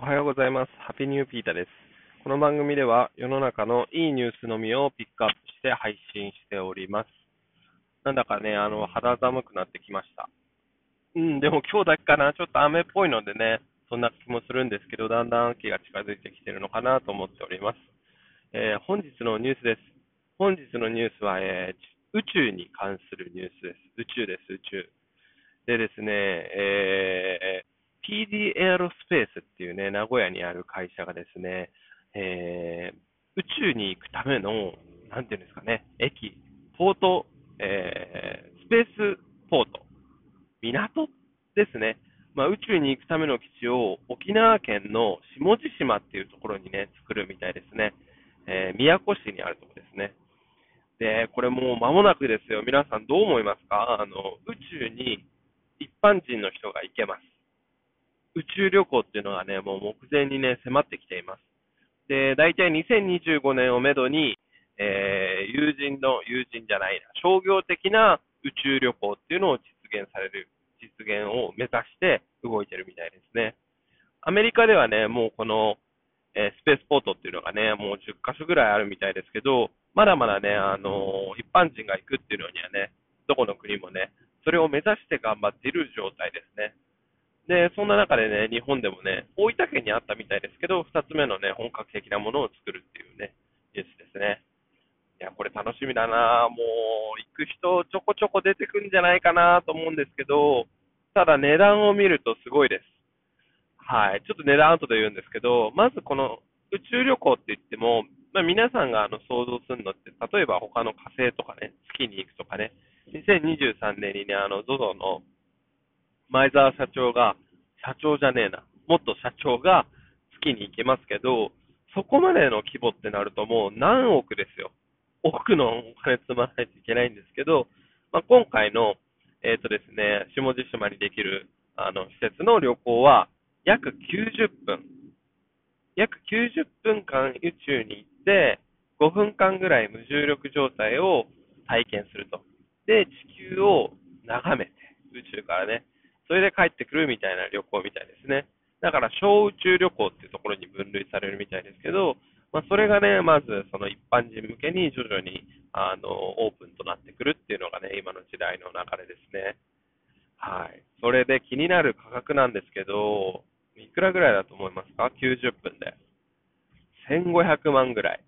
おはようございます。ハッピーニューピーターです。この番組では世の中のいいニュースのみをピックアップして配信しております。なんだかね、あの、肌寒くなってきました。うん、でも今日だけかな、ちょっと雨っぽいのでね、そんな気もするんですけど、だんだん秋が近づいてきてるのかなと思っております。えー本日のニュースです。本日のニュースは、えー宇宙に関するニュースです。宇宙です、宇宙。でですね、えー PD エアロスペースっていうね、名古屋にある会社がですね、えー宇宙に行くための、なんていうんですかね、駅、ポート、えースペースポート、港ですね。まあ、宇宙に行くための基地を沖縄県の下地島っていうところにね、作るみたいですね。えー宮古市にあるところですね。で、これもう間もなくですよ。皆さんどう思いますか？あの、宇宙に一般人の人が行けます。宇宙旅行っていうのがね、もう目前にね、迫ってきています。で、大体2025年をめどに、えー友人の、友人じゃないな、商業的な宇宙旅行っていうのを実現される、実現を目指して動いてるみたいですね。アメリカではね、もうこの、えースペースポートっていうのがね、もう10カ所ぐらいあるみたいですけど、まだまだね、あのー一般人が行くっていうのにはね、どこの国もね、それを目指して頑張っている状態ですね。で、そんな中でね、日本でもね、大分県にあったみたいですけど、2つ目のね、本格的なものを作るっていうね、ニュースですね。いや、これ楽しみだなもう、行く人ちょこちょこ出てくんじゃないかなと思うんですけど、ただ値段を見るとすごいです。はい。ちょっと値段後で言うんですけど、まずこの宇宙旅行って言っても、まあ、皆さんがあの想像するのって、例えば他の火星とかね、月に行くとかね、2023年にね、あの、ZOZO の前澤社長が、社長じゃねえな、元社長が月に行けますけど、そこまでの規模ってなるともう何億ですよ。億のお金積まないといけないんですけど、まあ、今回の、えっ、とですね、下地島にできる、あの、施設の旅行は、約90分。約90分間宇宙に行って、5分間ぐらい無重力状態を体験すると。で、地球を眺めて、宇宙からね、帰ってくるみたいな旅行みたいですね。だから、小宇宙旅行っていうところに分類されるみたいですけど、まあ、それがね、まず、その一般人向けに徐々に、あの、オープンとなってくるっていうのがね、今の時代の流れですね。はい。それで気になる価格なんですけど、いくらぐらいだと思いますか ?90 分で。1500万ぐらい。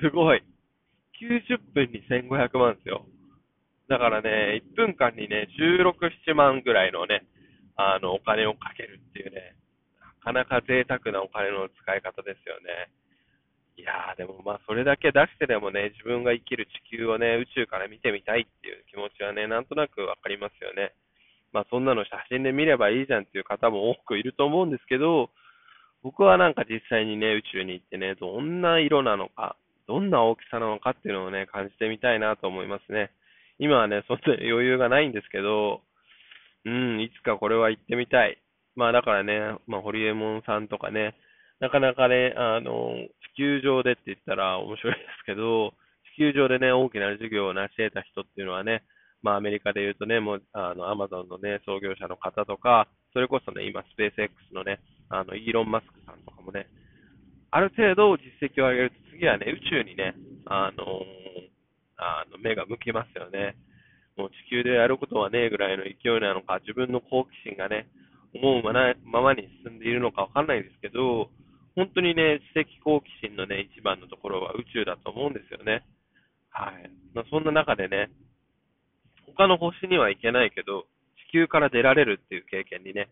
すごい。90分に1500万ですよ。だからね、1分間にね、16、7万ぐらいのね、あの、お金をかけるっていうね、なかなか贅沢なお金の使い方ですよね。いやー、でもまあ、それだけ出してでもね、自分が生きる地球をね、宇宙から見てみたいっていう気持ちはね、なんとなくわかりますよね。まあ、そんなの写真で見ればいいじゃんっていう方も多くいると思うんですけど、僕はなんか実際にね、宇宙に行ってね、どんな色なのか、どんな大きさなのかっていうのをね、感じてみたいなと思いますね。今はね、そんな余裕がないんですけど、うん、いつかこれは行ってみたい。まあだからね、まあ、ホリエモンさんとかね、なかなかね、あの、地球上でって言ったら面白いですけど、地球上でね、大きな事業を成し得た人っていうのはね、まあアメリカで言うとね、もう、あの、アマゾンのね、創業者の方とか、それこそね、今、スペース X のね、あの、イーロン・マスクさんとかもね、ある程度実績を上げると、次はね、宇宙にね、あのあの、目が向きますよね。もう地球でやることはねえぐらいの勢いなのか、自分の好奇心がね、思うまままに進んでいるのかわかんないですけど、本当にね、知的好奇心のね、一番のところは宇宙だと思うんですよね。はい。まあ、そんな中でね、他の星には行けないけど、地球から出られるっていう経験にね、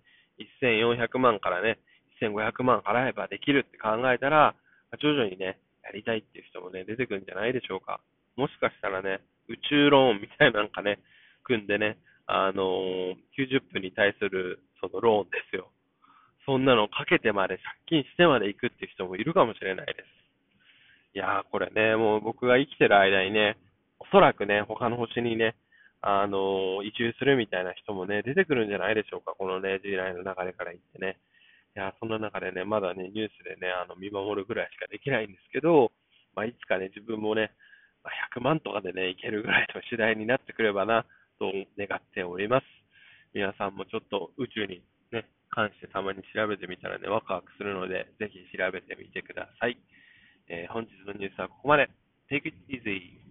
1400万からね、1500万払えばできるって考えたら、徐々にね、やりたいっていう人もね、出てくるんじゃないでしょうか。もしかしたらね、宇宙ローンみたいなんかね、組んでね、あのー90分に対するそのローンですよ。そんなのかけてまで借金してまで行くっていう人もいるかもしれないです。いやー、これね、もう僕が生きてる間にね、おそらくね、他の星にね、あのー移住するみたいな人もね、出てくるんじゃないでしょうか。このね、時代の流れから言ってね。いやー、そんな中でね、まだね、ニュースでね、あの、見守るぐらいしかできないんですけど、まあ、いつかね、自分もね、まあ100万とかでね、いけるぐらいの次第になってくればな、と願っております。皆さんもちょっと宇宙にね、関してたまに調べてみたらね、ワクワクするので、ぜひ調べてみてください。えー本日のニュースはここまで。Take it easy!